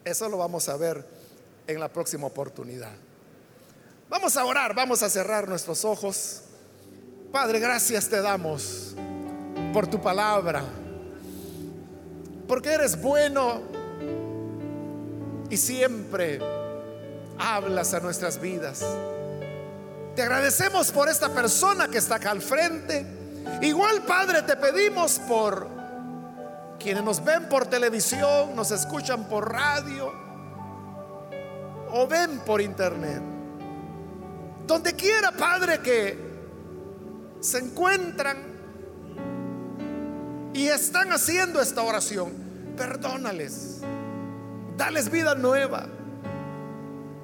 [SPEAKER 1] Eso lo vamos a ver en la próxima oportunidad. Vamos a orar, vamos a cerrar nuestros ojos. Padre, gracias te damos por tu palabra, porque eres bueno y siempre hablas a nuestras vidas. Te agradecemos por esta persona que está acá al frente. Igual, Padre, te pedimos por quienes nos ven por televisión, nos escuchan por radio o ven por internet. Donde quiera, Padre, que se encuentran y están haciendo esta oración, perdónales, dales vida nueva,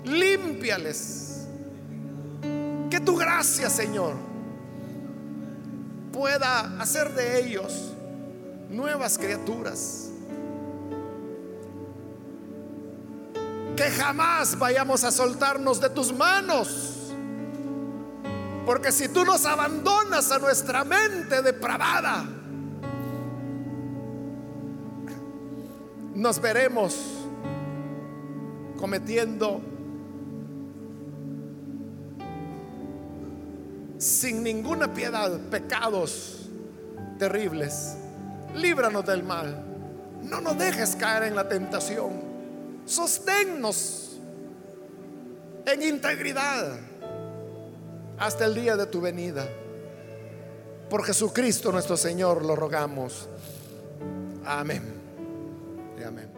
[SPEAKER 1] límpiales que tu gracia, Señor, pueda hacer de ellos nuevas criaturas. Que jamás vayamos a soltarnos de tus manos. Porque si tú nos abandonas a nuestra mente depravada, nos veremos cometiendo sin ninguna piedad pecados terribles. Líbranos del mal. No nos dejes caer en la tentación. Sosténnos en integridad hasta el día de tu venida. Por Jesucristo nuestro Señor lo rogamos. Amén. Amén.